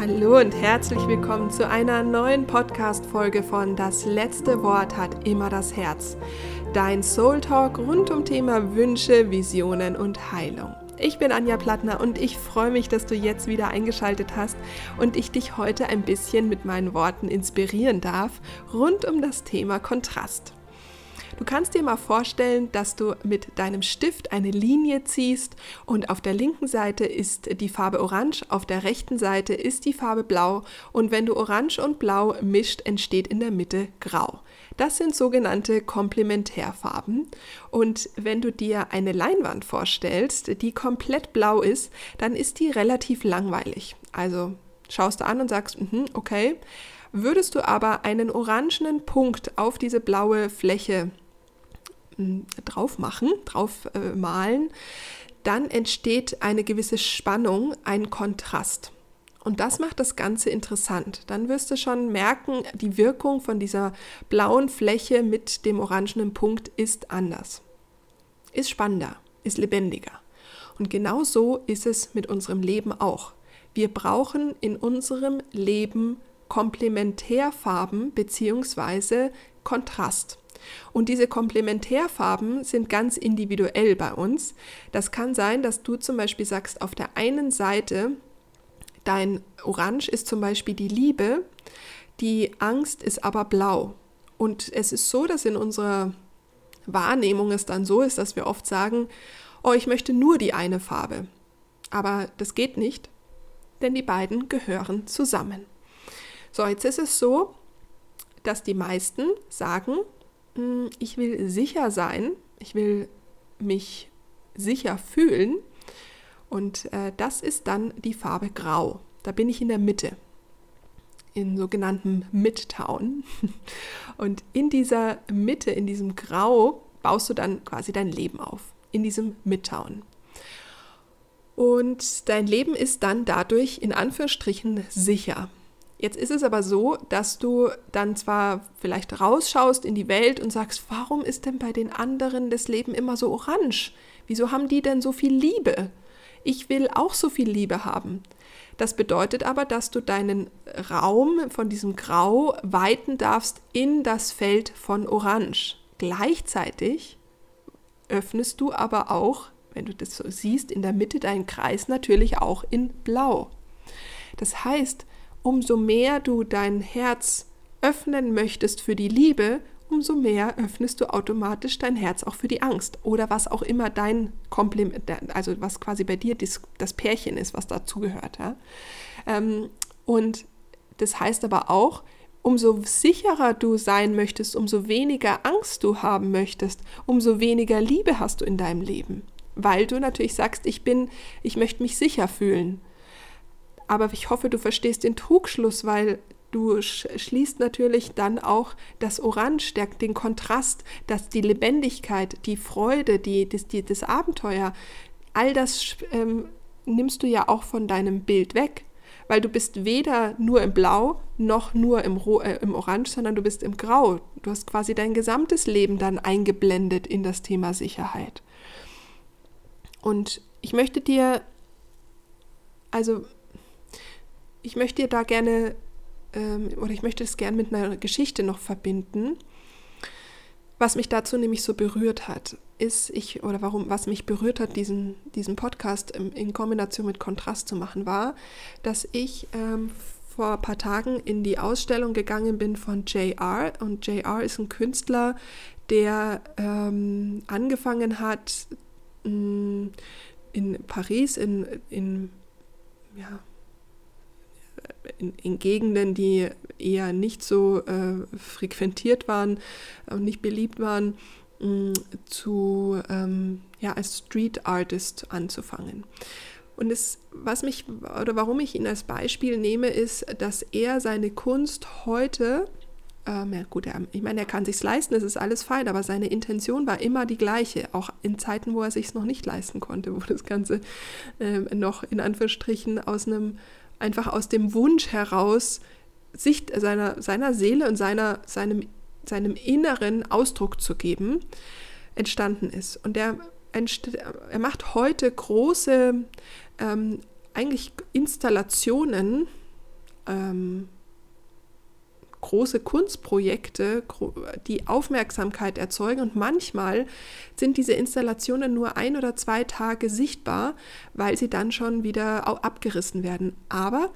Hallo und herzlich willkommen zu einer neuen Podcast-Folge von Das letzte Wort hat immer das Herz. Dein Soul Talk rund um Thema Wünsche, Visionen und Heilung. Ich bin Anja Plattner und ich freue mich, dass du jetzt wieder eingeschaltet hast und ich dich heute ein bisschen mit meinen Worten inspirieren darf rund um das Thema Kontrast. Du kannst dir mal vorstellen, dass du mit deinem Stift eine Linie ziehst und auf der linken Seite ist die Farbe Orange, auf der rechten Seite ist die Farbe Blau und wenn du Orange und Blau mischt, entsteht in der Mitte Grau. Das sind sogenannte Komplementärfarben. Und wenn du dir eine Leinwand vorstellst, die komplett blau ist, dann ist die relativ langweilig. Also schaust du an und sagst, mhm, okay. Würdest du aber einen orangenen Punkt auf diese blaue Fläche drauf machen, drauf äh, malen, dann entsteht eine gewisse Spannung, ein Kontrast. Und das macht das Ganze interessant. Dann wirst du schon merken, die Wirkung von dieser blauen Fläche mit dem orangenen Punkt ist anders. Ist spannender, ist lebendiger. Und genau so ist es mit unserem Leben auch. Wir brauchen in unserem Leben Komplementärfarben bzw. Kontrast. Und diese Komplementärfarben sind ganz individuell bei uns. Das kann sein, dass du zum Beispiel sagst, auf der einen Seite, dein Orange ist zum Beispiel die Liebe, die Angst ist aber blau. Und es ist so, dass in unserer Wahrnehmung es dann so ist, dass wir oft sagen, oh, ich möchte nur die eine Farbe. Aber das geht nicht, denn die beiden gehören zusammen. So, jetzt ist es so, dass die meisten sagen, ich will sicher sein, ich will mich sicher fühlen und äh, das ist dann die Farbe Grau. Da bin ich in der Mitte, in sogenannten Midtown. Und in dieser Mitte, in diesem Grau, baust du dann quasi dein Leben auf, in diesem Midtown. Und dein Leben ist dann dadurch in Anführungsstrichen sicher. Jetzt ist es aber so, dass du dann zwar vielleicht rausschaust in die Welt und sagst, warum ist denn bei den anderen das Leben immer so orange? Wieso haben die denn so viel Liebe? Ich will auch so viel Liebe haben. Das bedeutet aber, dass du deinen Raum von diesem Grau weiten darfst in das Feld von Orange. Gleichzeitig öffnest du aber auch, wenn du das so siehst, in der Mitte deinen Kreis natürlich auch in Blau. Das heißt, umso mehr du dein Herz öffnen möchtest für die Liebe, umso mehr öffnest du automatisch dein Herz auch für die Angst oder was auch immer dein Kompliment, also was quasi bei dir das, Pärchen ist, was dazugehört. Ja? Ähm, und das heißt aber auch, umso sicherer du sein möchtest, umso weniger Angst du haben möchtest, umso weniger Liebe hast du in deinem Leben, weil du natürlich sagst, ich bin, ich möchte mich sicher fühlen. Aber ich hoffe, du verstehst den Trugschluss, weil du schließt natürlich dann auch das Orange, der, den Kontrast, dass die Lebendigkeit, die Freude, die, das, die, das Abenteuer, all das ähm, nimmst du ja auch von deinem Bild weg. Weil du bist weder nur im Blau noch nur im, äh, im Orange, sondern du bist im Grau. Du hast quasi dein gesamtes Leben dann eingeblendet in das Thema Sicherheit. Und ich möchte dir, also ich möchte dir da gerne, ähm, oder ich möchte es gerne mit einer Geschichte noch verbinden. Was mich dazu nämlich so berührt hat, ist ich, oder warum, was mich berührt hat, diesen, diesen Podcast in Kombination mit Kontrast zu machen, war, dass ich ähm, vor ein paar Tagen in die Ausstellung gegangen bin von JR. Und JR ist ein Künstler, der ähm, angefangen hat, mh, mm, in Paris, in, in ja, in, in, Gegenden, die eher nicht so äh, frequentiert waren und nicht beliebt waren, mh, mm, zu, ähm, ja, als Street Artist anzufangen. Und es, was mich oder warum ich ihn als Beispiel nehme, ist, dass er seine Kunst heute, ähm, ja gut, er, ich meine, er kann sich's leisten, es ist alles fein, aber seine Intention war immer die gleiche, auch in Zeiten, wo er sich's noch nicht leisten konnte, wo das Ganze ähm, noch in Anführungsstrichen aus einem einfach aus dem Wunsch heraus, sich seiner, seiner Seele und seiner, seinem, seinem Inneren Ausdruck zu geben, entstanden ist. Und er, er macht heute große, ähm, eigentlich Installationen, ähm, große Kunstprojekte, die Aufmerksamkeit erzeugen. Und manchmal sind diese Installationen nur ein oder zwei Tage sichtbar, weil sie dann schon wieder abgerissen werden. Aber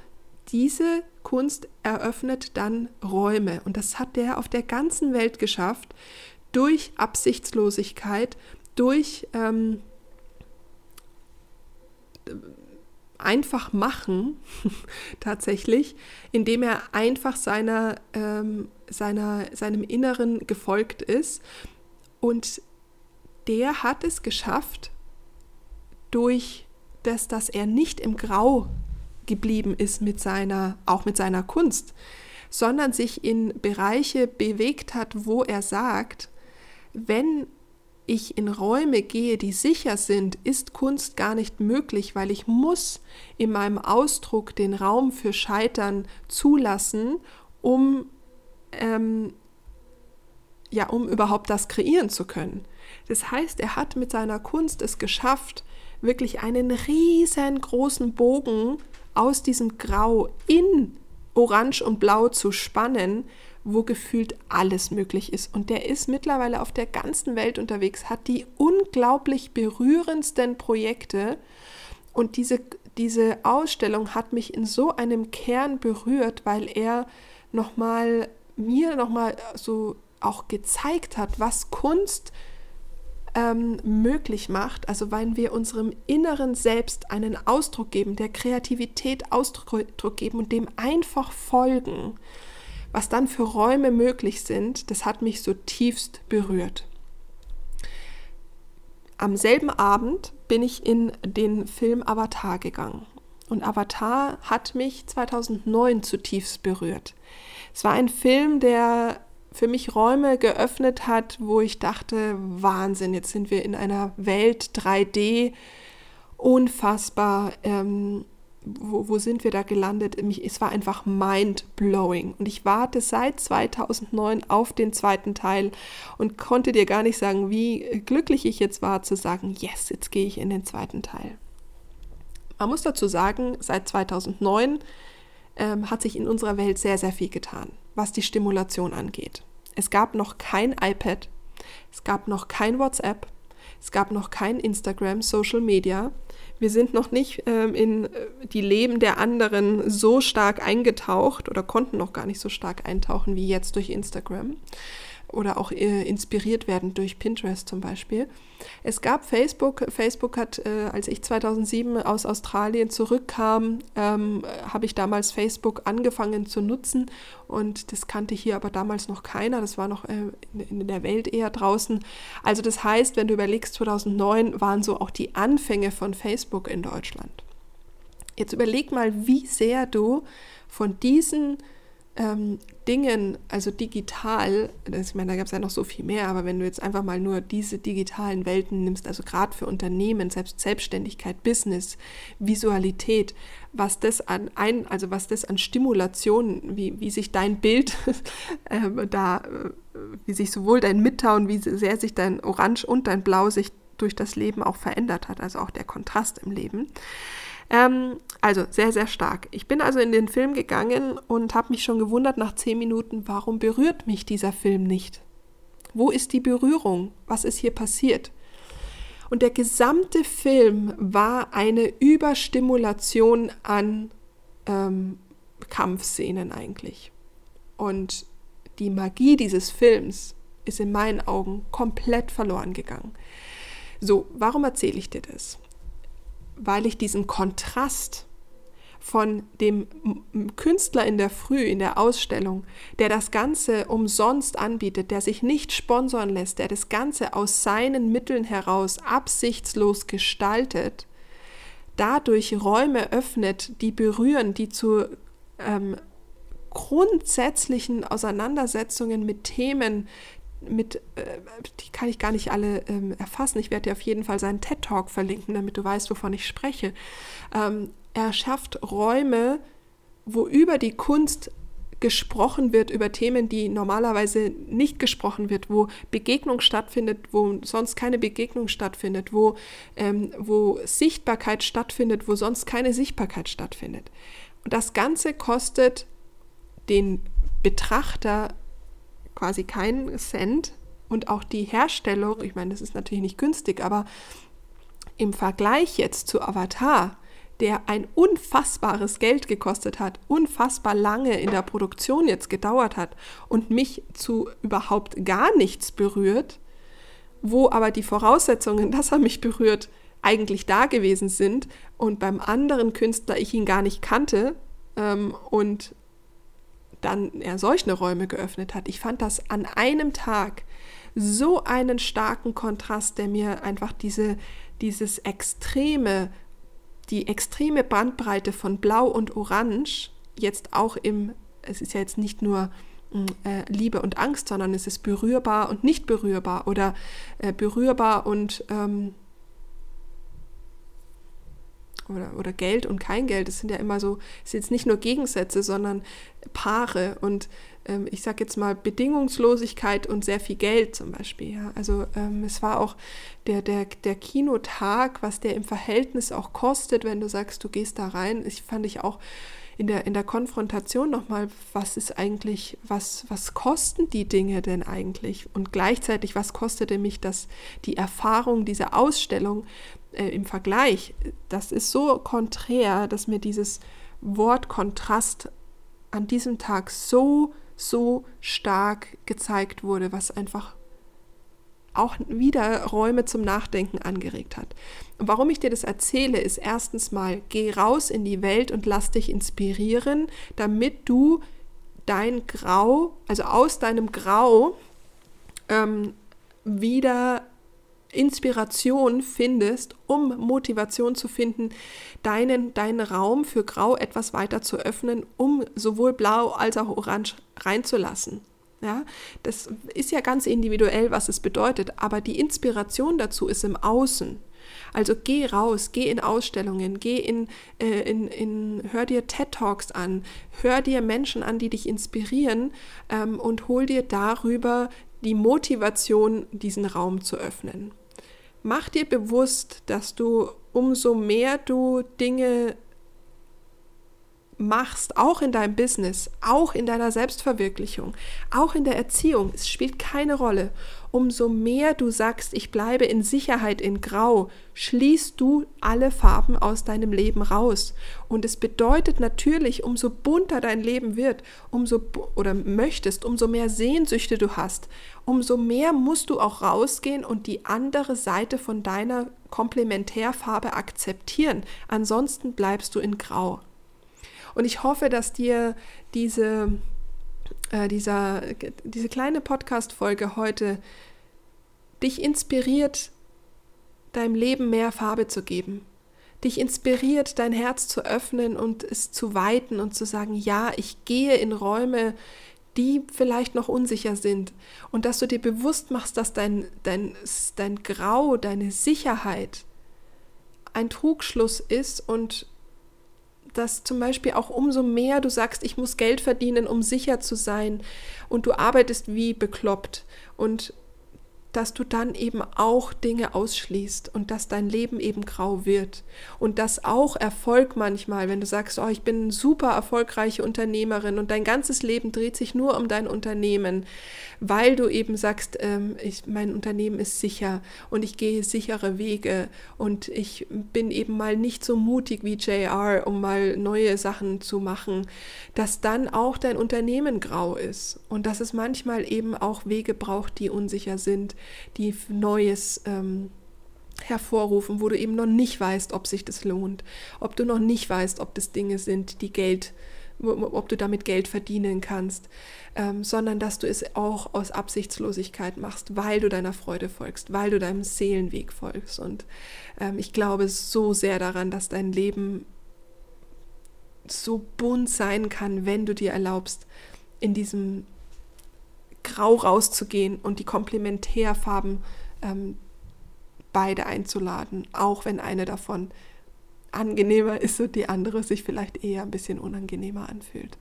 diese Kunst eröffnet dann Räume. Und das hat der auf der ganzen Welt geschafft, durch Absichtslosigkeit, durch ähm, einfach machen, tatsächlich, indem er einfach seiner, ähm, seiner, seinem Inneren gefolgt ist. Und der hat es geschafft, durch das, dass er nicht im Grau geblieben ist mit seiner, auch mit seiner Kunst, sondern sich in Bereiche bewegt hat, wo er sagt, wenn ich in Räume gehe, die sicher sind, ist Kunst gar nicht möglich, weil ich muss in meinem Ausdruck den Raum für Scheitern zulassen, um, ähm, ja, um überhaupt das kreieren zu können. Das heißt, er hat mit seiner Kunst es geschafft, wirklich einen riesengroßen Bogen aus diesem Grau in Orange und Blau zu spannen, wo gefühlt alles möglich ist. Und der ist mittlerweile auf der ganzen Welt unterwegs, hat die unglaublich berührendsten Projekte. Und diese, diese Ausstellung hat mich in so einem Kern berührt, weil er nochmal mir nochmal so auch gezeigt hat, was Kunst ähm, möglich macht, also weil wir unserem inneren Selbst einen Ausdruck geben, der Kreativität Ausdruck geben und dem einfach folgen was dann für Räume möglich sind, das hat mich so tiefst berührt. Am selben Abend bin ich in den Film Avatar gegangen. Und Avatar hat mich 2009 zutiefst berührt. Es war ein Film, der für mich Räume geöffnet hat, wo ich dachte, Wahnsinn, jetzt sind wir in einer Welt 3D, unfassbar. Ähm, wo, wo sind wir da gelandet? Es war einfach mind-blowing. Und ich warte seit 2009 auf den zweiten Teil und konnte dir gar nicht sagen, wie glücklich ich jetzt war, zu sagen, yes, jetzt gehe ich in den zweiten Teil. Man muss dazu sagen, seit 2009 ähm, hat sich in unserer Welt sehr, sehr viel getan, was die Stimulation angeht. Es gab noch kein iPad, es gab noch kein WhatsApp, es gab noch kein Instagram, Social Media. Wir sind noch nicht ähm, in äh, die Leben der anderen so stark eingetaucht oder konnten noch gar nicht so stark eintauchen wie jetzt durch Instagram oder auch äh, inspiriert werden durch Pinterest zum Beispiel. Es gab Facebook. Facebook hat, äh, als ich 2007 aus Australien zurückkam, ähm, habe ich damals Facebook angefangen zu nutzen und das kannte hier aber damals noch keiner. Das war noch äh, in, in der Welt eher draußen. Also das heißt, wenn du überlegst, 2009 waren so auch die Anfänge von Facebook in Deutschland. Jetzt überleg mal, wie sehr du von diesen ähm, Dingen, also digital, das, ich meine, da gab es ja noch so viel mehr, aber wenn du jetzt einfach mal nur diese digitalen Welten nimmst, also gerade für Unternehmen, selbst Selbstständigkeit, Business, Visualität, was das an ein, also was das an Stimulation, wie, wie sich dein Bild äh, da, wie sich sowohl dein Midtown, wie sehr sich dein Orange und dein Blau sich durch das Leben auch verändert hat, also auch der Kontrast im Leben. Ähm, also sehr, sehr stark. Ich bin also in den Film gegangen und habe mich schon gewundert nach zehn Minuten, warum berührt mich dieser Film nicht? Wo ist die Berührung? Was ist hier passiert? Und der gesamte Film war eine Überstimulation an ähm, Kampfszenen eigentlich. Und die Magie dieses Films ist in meinen Augen komplett verloren gegangen. So, warum erzähle ich dir das? Weil ich diesen Kontrast von dem Künstler in der Früh, in der Ausstellung, der das Ganze umsonst anbietet, der sich nicht sponsern lässt, der das Ganze aus seinen Mitteln heraus absichtslos gestaltet, dadurch Räume öffnet, die berühren, die zu ähm, grundsätzlichen Auseinandersetzungen mit Themen, mit, äh, die kann ich gar nicht alle ähm, erfassen. Ich werde dir auf jeden Fall seinen TED Talk verlinken, damit du weißt, wovon ich spreche. Ähm, er schafft Räume, wo über die Kunst gesprochen wird, über Themen, die normalerweise nicht gesprochen wird, wo Begegnung stattfindet, wo sonst keine Begegnung stattfindet, wo, ähm, wo Sichtbarkeit stattfindet, wo sonst keine Sichtbarkeit stattfindet. Und das Ganze kostet den Betrachter quasi keinen Cent. Und auch die Herstellung, ich meine, das ist natürlich nicht günstig, aber im Vergleich jetzt zu Avatar, der ein unfassbares Geld gekostet hat, unfassbar lange in der Produktion jetzt gedauert hat und mich zu überhaupt gar nichts berührt, wo aber die Voraussetzungen, dass er mich berührt, eigentlich da gewesen sind und beim anderen Künstler ich ihn gar nicht kannte ähm, und dann er solche Räume geöffnet hat. Ich fand das an einem Tag so einen starken Kontrast, der mir einfach diese, dieses extreme, die extreme Bandbreite von Blau und Orange jetzt auch im, es ist ja jetzt nicht nur mm, äh, Liebe und Angst, sondern es ist berührbar und nicht berührbar oder äh, berührbar und ähm, oder, oder Geld und kein Geld, das sind ja immer so, es sind jetzt nicht nur Gegensätze, sondern Paare und ähm, ich sage jetzt mal Bedingungslosigkeit und sehr viel Geld zum Beispiel. Ja. Also ähm, es war auch der, der, der Kinotag, was der im Verhältnis auch kostet, wenn du sagst, du gehst da rein. Ich fand ich auch in der, in der Konfrontation nochmal, was ist eigentlich, was, was kosten die Dinge denn eigentlich? Und gleichzeitig, was kostete mich das, die Erfahrung dieser Ausstellung äh, im Vergleich? Das ist so konträr, dass mir dieses Wort Kontrast an diesem Tag so, so stark gezeigt wurde, was einfach auch wieder Räume zum Nachdenken angeregt hat. Und warum ich dir das erzähle, ist erstens mal, geh raus in die Welt und lass dich inspirieren, damit du dein Grau, also aus deinem Grau ähm, wieder Inspiration findest, um Motivation zu finden, deinen, deinen Raum für Grau etwas weiter zu öffnen, um sowohl Blau als auch Orange reinzulassen. Ja, das ist ja ganz individuell, was es bedeutet, aber die Inspiration dazu ist im Außen. Also geh raus, geh in Ausstellungen, geh in, äh, in, in hör dir TED Talks an, hör dir Menschen an, die dich inspirieren ähm, und hol dir darüber die Motivation, diesen Raum zu öffnen. Mach dir bewusst, dass du umso mehr du Dinge machst, auch in deinem Business, auch in deiner Selbstverwirklichung, auch in der Erziehung, es spielt keine Rolle. Umso mehr du sagst, ich bleibe in Sicherheit in Grau, schließt du alle Farben aus deinem Leben raus. Und es bedeutet natürlich, umso bunter dein Leben wird, umso oder möchtest, umso mehr Sehnsüchte du hast, umso mehr musst du auch rausgehen und die andere Seite von deiner Komplementärfarbe akzeptieren. Ansonsten bleibst du in Grau. Und ich hoffe, dass dir diese, äh, dieser, diese kleine Podcast-Folge heute dich inspiriert, deinem Leben mehr Farbe zu geben. Dich inspiriert, dein Herz zu öffnen und es zu weiten und zu sagen, ja, ich gehe in Räume, die vielleicht noch unsicher sind. Und dass du dir bewusst machst, dass dein, dein, dein Grau, deine Sicherheit ein Trugschluss ist und dass zum Beispiel auch umso mehr du sagst, ich muss Geld verdienen, um sicher zu sein. Und du arbeitest wie bekloppt. Und dass du dann eben auch Dinge ausschließt und dass dein Leben eben grau wird. Und dass auch Erfolg manchmal, wenn du sagst, oh, ich bin eine super erfolgreiche Unternehmerin und dein ganzes Leben dreht sich nur um dein Unternehmen, weil du eben sagst, ähm, ich, mein Unternehmen ist sicher und ich gehe sichere Wege und ich bin eben mal nicht so mutig wie JR, um mal neue Sachen zu machen, dass dann auch dein Unternehmen grau ist und dass es manchmal eben auch Wege braucht, die unsicher sind die Neues ähm, hervorrufen, wo du eben noch nicht weißt, ob sich das lohnt, ob du noch nicht weißt, ob das Dinge sind, die Geld, ob du damit Geld verdienen kannst, ähm, sondern dass du es auch aus Absichtslosigkeit machst, weil du deiner Freude folgst, weil du deinem Seelenweg folgst. Und ähm, ich glaube so sehr daran, dass dein Leben so bunt sein kann, wenn du dir erlaubst, in diesem grau rauszugehen und die Komplementärfarben ähm, beide einzuladen, auch wenn eine davon angenehmer ist und die andere sich vielleicht eher ein bisschen unangenehmer anfühlt.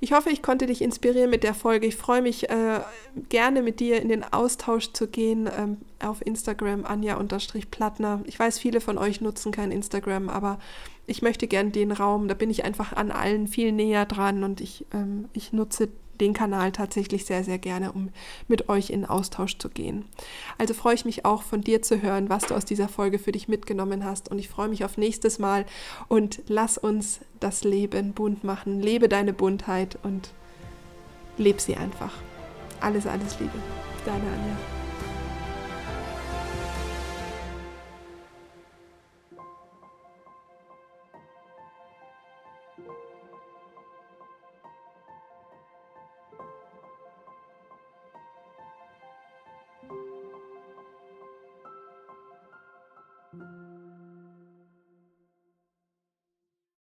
Ich hoffe, ich konnte dich inspirieren mit der Folge. Ich freue mich äh, gerne mit dir in den Austausch zu gehen ähm, auf Instagram anja-plattner. Ich weiß, viele von euch nutzen kein Instagram, aber ich möchte gern den Raum, da bin ich einfach an allen viel näher dran und ich, ähm, ich nutze den Kanal tatsächlich sehr, sehr gerne, um mit euch in Austausch zu gehen. Also freue ich mich auch von dir zu hören, was du aus dieser Folge für dich mitgenommen hast und ich freue mich auf nächstes Mal und lass uns das Leben bunt machen. Lebe deine Buntheit und leb sie einfach. Alles, alles Liebe. Deine Anja.